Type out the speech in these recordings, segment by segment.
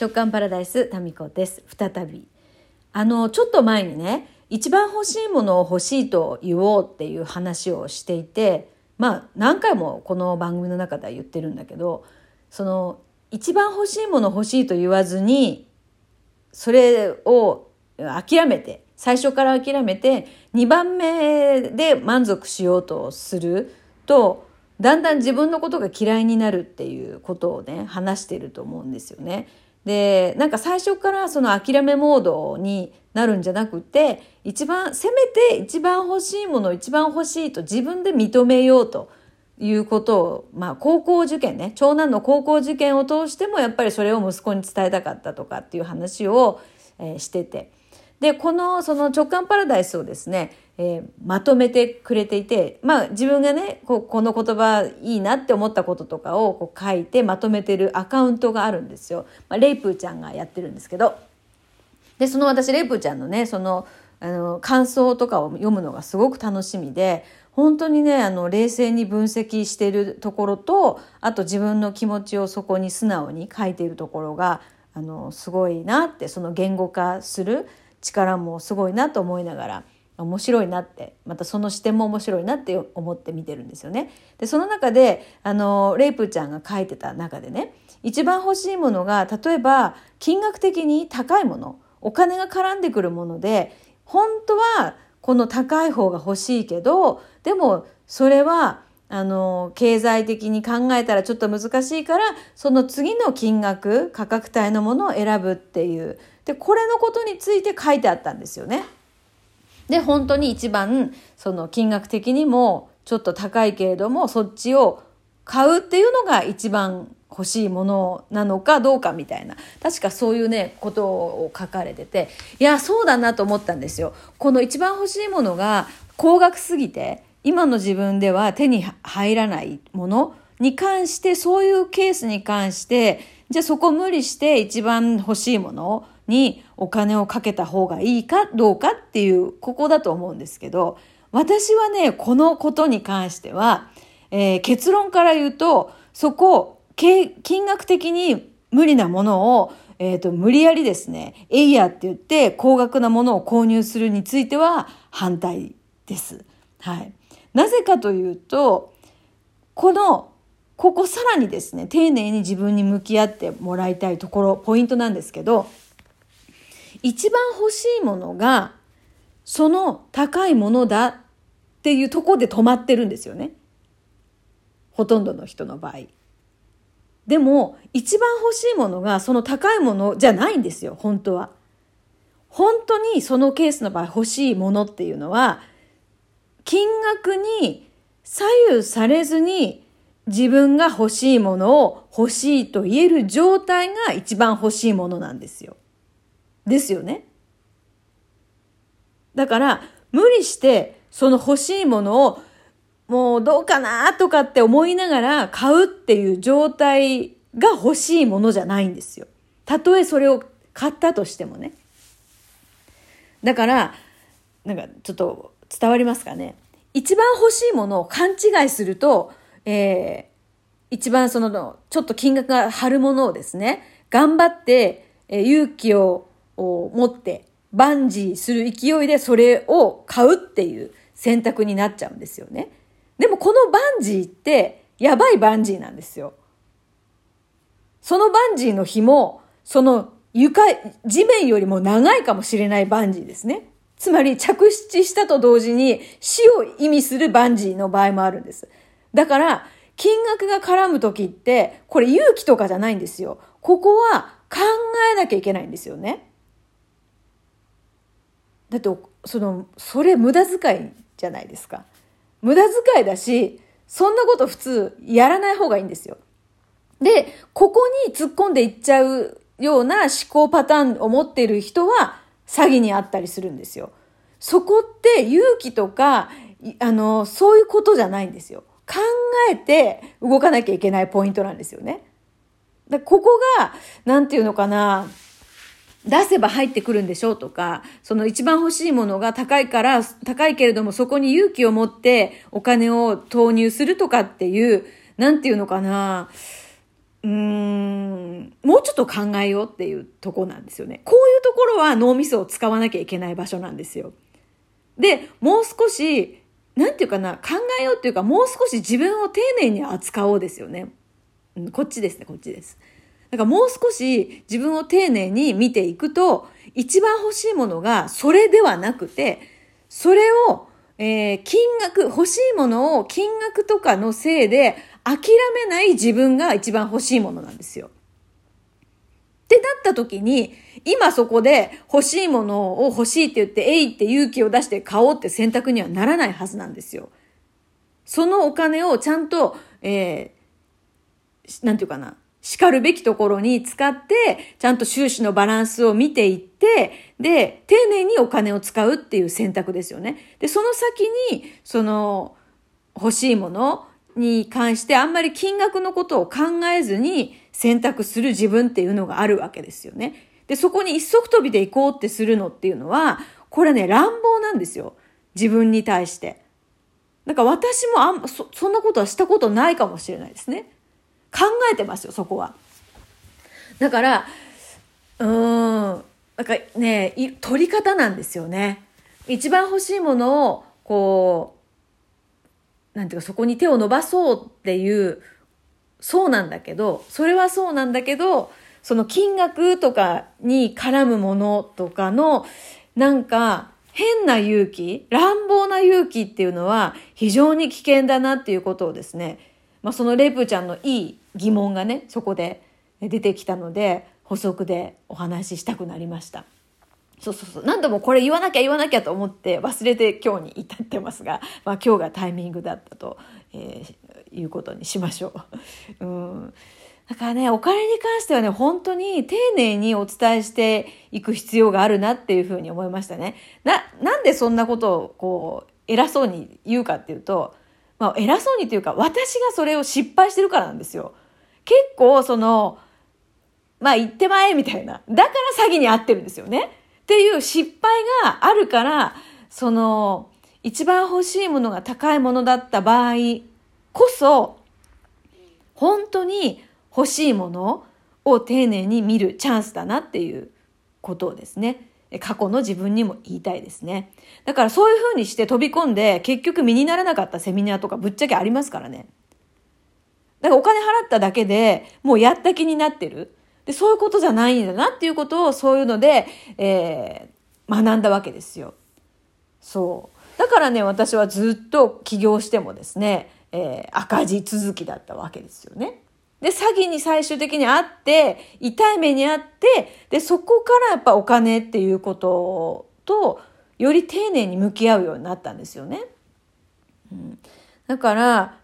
直感パラダイスタミコです再びあのちょっと前にね一番欲しいものを欲しいと言おうっていう話をしていてまあ何回もこの番組の中では言ってるんだけどその一番欲しいもの欲しいと言わずにそれを諦めて最初から諦めて2番目で満足しようとするとだんだん自分のことが嫌いになるっていうことをね話してると思うんですよね。でなんか最初からその諦めモードになるんじゃなくて一番せめて一番欲しいもの一番欲しいと自分で認めようということをまあ高校受験ね長男の高校受験を通してもやっぱりそれを息子に伝えたかったとかっていう話を、えー、してて。でこのその直感パラダイスをですねえー、まとめてくれていて、まあ自分がね、ここの言葉いいなって思ったこととかをこう書いてまとめてるアカウントがあるんですよ。まあ、レイプーちゃんがやってるんですけど。で、その私、レイプーちゃんのね、その、あの、感想とかを読むのがすごく楽しみで、本当にね、あの、冷静に分析しているところと、あと自分の気持ちをそこに素直に書いているところが、あの、すごいなって、その言語化する力もすごいなと思いながら、面白いなってまたその視点も面白いなって思って見てるんですよね。でその中であのレイプちゃんが書いてた中でね一番欲しいものが例えば金額的に高いものお金が絡んでくるもので本当はこの高い方が欲しいけどでもそれはあの経済的に考えたらちょっと難しいからその次の金額価格帯のものを選ぶっていうでこれのことについて書いてあったんですよね。で、本当に一番、その金額的にもちょっと高いけれども、そっちを買うっていうのが一番欲しいものなのかどうかみたいな。確かそういうね、ことを書かれてて、いや、そうだなと思ったんですよ。この一番欲しいものが高額すぎて、今の自分では手に入らないものに関して、そういうケースに関して、じゃあそこ無理して一番欲しいものにお金をかけた方がいいかどうかっていう、ここだと思うんですけど、私はね、このことに関しては、えー、結論から言うと、そこ、金額的に無理なものを、えっ、ー、と、無理やりですね、エイヤーって言って高額なものを購入するについては反対です。はい。なぜかというと、この、ここさらにですね、丁寧に自分に向き合ってもらいたいところ、ポイントなんですけど、一番欲しいものが、その高いものだっていうとこで止まってるんですよね。ほとんどの人の場合。でも、一番欲しいものがその高いものじゃないんですよ、本当は。本当にそのケースの場合欲しいものっていうのは、金額に左右されずに自分が欲しいものを欲しいと言える状態が一番欲しいものなんですよ。ですよね。だから、無理してその欲しいものをもうどうかなとかって思いながら買うっていう状態が欲しいものじゃないんですよ。たとえそれを買ったとしてもね。だから、なんかちょっと伝わりますかね？一番欲しいものを勘違いすると、えー、一番その、ちょっと金額が張るものをですね、頑張って、えー、勇気をを持ってバンジーする勢いでそれを買うっていう選択になっちゃうんですよね。でもこのバンジーってやばいバンジーなんですよ。そのバンジーの紐、その床、地面よりも長いかもしれないバンジーですね。つまり着地したと同時に死を意味するバンジーの場合もあるんです。だから、金額が絡む時って、これ勇気とかじゃないんですよ。ここは考えなきゃいけないんですよね。だってそのそれ無駄遣いじゃないですか無駄遣いだしそんなこと普通やらない方がいいんですよでここに突っ込んでいっちゃうような思考パターンを持っている人は詐欺にあったりするんですよそこって勇気とかあのそういうことじゃないんですよ考えて動かなきゃいけないポイントなんですよね。でここが、なんていうのかな、出せば入ってくるんでしょうとか、その一番欲しいものが高いから、高いけれどもそこに勇気を持ってお金を投入するとかっていう、なんていうのかな、うーん、もうちょっと考えようっていうとこなんですよね。こういうところは脳みそを使わなきゃいけない場所なんですよ。で、もう少し、なんていうかな、考えようっていうか、もう少し自分を丁寧に扱おうですよね。うん、こっちですね、こっちです。だからもう少し自分を丁寧に見ていくと、一番欲しいものがそれではなくて、それを、えー、金額、欲しいものを金額とかのせいで諦めない自分が一番欲しいものなんですよ。ってなった時に、今そこで欲しいものを欲しいって言って、えいって勇気を出して買おうって選択にはならないはずなんですよ。そのお金をちゃんと、えー、なんていうかな、叱るべきところに使って、ちゃんと収支のバランスを見ていって、で、丁寧にお金を使うっていう選択ですよね。で、その先に、その、欲しいものに関してあんまり金額のことを考えずに選択する自分っていうのがあるわけですよね。で、そこに一足飛びで行こうってするのっていうのは、これね、乱暴なんですよ。自分に対して。なんか私もあんそ、そんなことはしたことないかもしれないですね。考えてますよ、そこは。だから、うーん、なんかね、取り方なんですよね。一番欲しいものを、こう、なんていうか、そこに手を伸ばそうっていう、そうなんだけど、それはそうなんだけど、その金額とかに絡むものとかの、なんか変な勇気、乱暴な勇気っていうのは非常に危険だなっていうことをですね、まあ、そのレプちゃんのいい疑問がね、そこで出てきたので、補足でお話ししたくなりました。そうそうそう。何度もこれ言わなきゃ言わなきゃと思って忘れて今日に至ってますが、まあ今日がタイミングだったと、えー、いうことにしましょう。うんだからね、お金に関してはね、本当に丁寧にお伝えしていく必要があるなっていうふうに思いましたね。な、なんでそんなことをこう、偉そうに言うかっていうと、まあ偉そうにというか、私がそれを失敗してるからなんですよ。結構その、まあ言ってまえみたいな。だから詐欺に遭ってるんですよね。っていう失敗があるから、その、一番欲しいものが高いものだった場合こそ、本当に欲しいものを丁寧に見るチャンスだなっていうことをですね、過去の自分にも言いたいですね。だからそういうふうにして飛び込んで結局身にならなかったセミナーとかぶっちゃけありますからね。だからお金払っただけでもうやった気になってる。で、そういうことじゃないんだなっていうことをそういうので、えー、学んだわけですよ。そう。だからね、私はずっと起業してもですね、えー、赤字続きだったわけですよね。で、詐欺に最終的にあって、痛い目にあって、で、そこからやっぱお金っていうことと、より丁寧に向き合うようになったんですよね。うん、だから、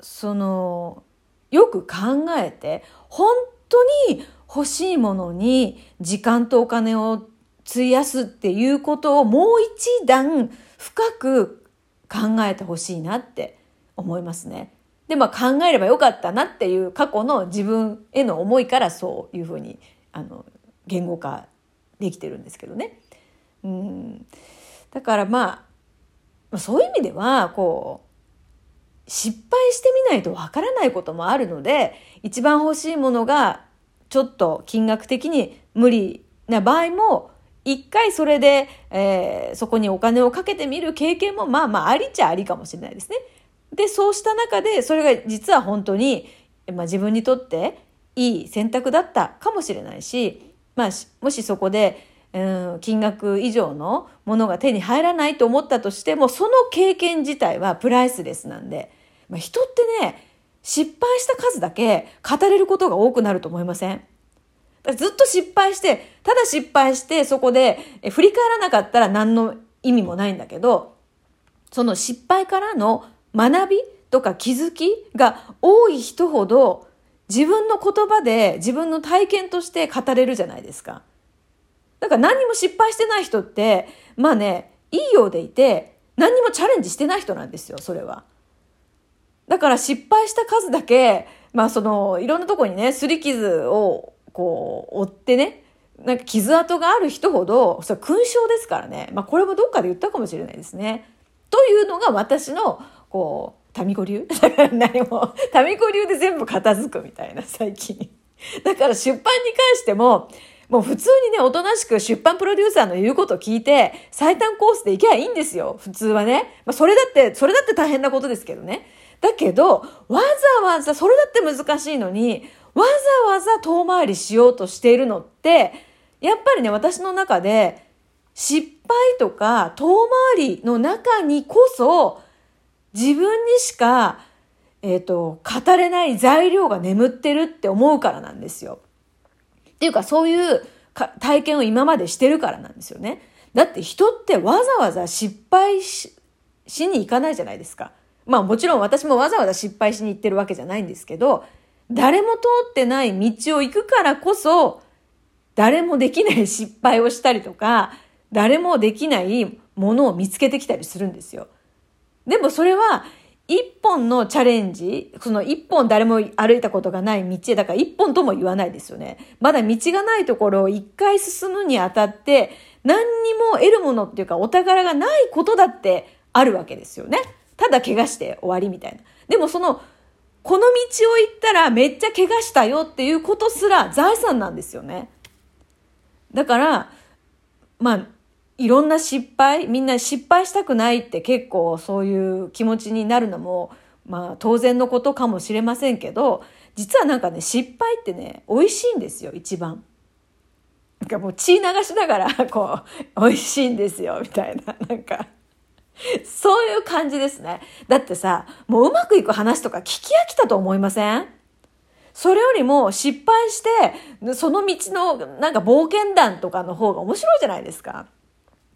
その、よく考えて、本当に欲しいものに時間とお金を費やすっていうことをもう一段深く考えてほしいなって思いますね。で、まあ考えればよかったなっていう過去の自分への思いからそういうふうに、あの、言語化できてるんですけどね。うん。だからまあ、そういう意味では、こう、失敗してみないとわからないこともあるので、一番欲しいものがちょっと金額的に無理な場合も、一回それで、えー、そこにお金をかけてみる経験もまあまあありちゃありかもしれないですね。で、そうした中で、それが実は本当に、まあ、自分にとっていい選択だったかもしれないし、まあ、もしそこで、うん、金額以上のものが手に入らないと思ったとしても、その経験自体はプライスレスなんで、まあ、人ってね、失敗した数だけ語れることが多くなると思いません？ずっと失敗して、ただ失敗してそこで振り返らなかったら何の意味もないんだけど、その失敗からの学びとか気づきが多い人ほど自分の言葉で自分の体験として語れるじゃないですか。だから何にも失敗してない人って、まあね、いいようでいて、何にもチャレンジしてない人なんですよ、それは。だから失敗した数だけ、まあその、いろんなとこにね、擦り傷をこう、追ってね、なんか傷跡がある人ほど、それ勲章ですからね。まあこれもどっかで言ったかもしれないですね。というのが私のこう、タミコ流？だから何も、タミコ流で全部片付くみたいな、最近。だから出版に関しても、もう普通にね、おとなしく出版プロデューサーの言うことを聞いて、最短コースで行けばいいんですよ。普通はね。まあ、それだって、それだって大変なことですけどね。だけど、わざわざ、それだって難しいのに、わざわざ遠回りしようとしているのって、やっぱりね、私の中で、失敗とか遠回りの中にこそ、自分にしか、えっ、ー、と、語れない材料が眠ってるって思うからなんですよ。っていうか、そういう体験を今までしてるからなんですよね。だって人ってわざわざ失敗しに行かないじゃないですか。まあもちろん私もわざわざ失敗しに行ってるわけじゃないんですけど、誰も通ってない道を行くからこそ、誰もできない失敗をしたりとか、誰もできないものを見つけてきたりするんですよ。でもそれは一本のチャレンジ、その一本誰も歩いたことがない道、だから一本とも言わないですよね。まだ道がないところを一回進むにあたって、何にも得るものっていうかお宝がないことだってあるわけですよね。ただ怪我して終わりみたいな。でもその、この道を行ったらめっちゃ怪我したよっていうことすら財産なんですよね。だから、まあ、いろんな失敗、みんな失敗したくないって結構そういう気持ちになるのも、まあ当然のことかもしれませんけど、実はなんかね、失敗ってね、美味しいんですよ、一番。なんかもう血流しながら、こう、美味しいんですよ、みたいな、なんか。そういう感じですね。だってさ、もううまくいく話とか聞き飽きたと思いません？それよりも失敗して、その道のなんか冒険談とかの方が面白いじゃないですか。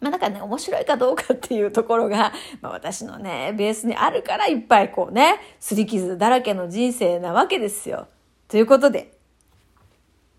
まあだからね、面白いかどうかっていうところが、まあ私のね、ベースにあるからいっぱいこうね、すり傷だらけの人生なわけですよ。ということで、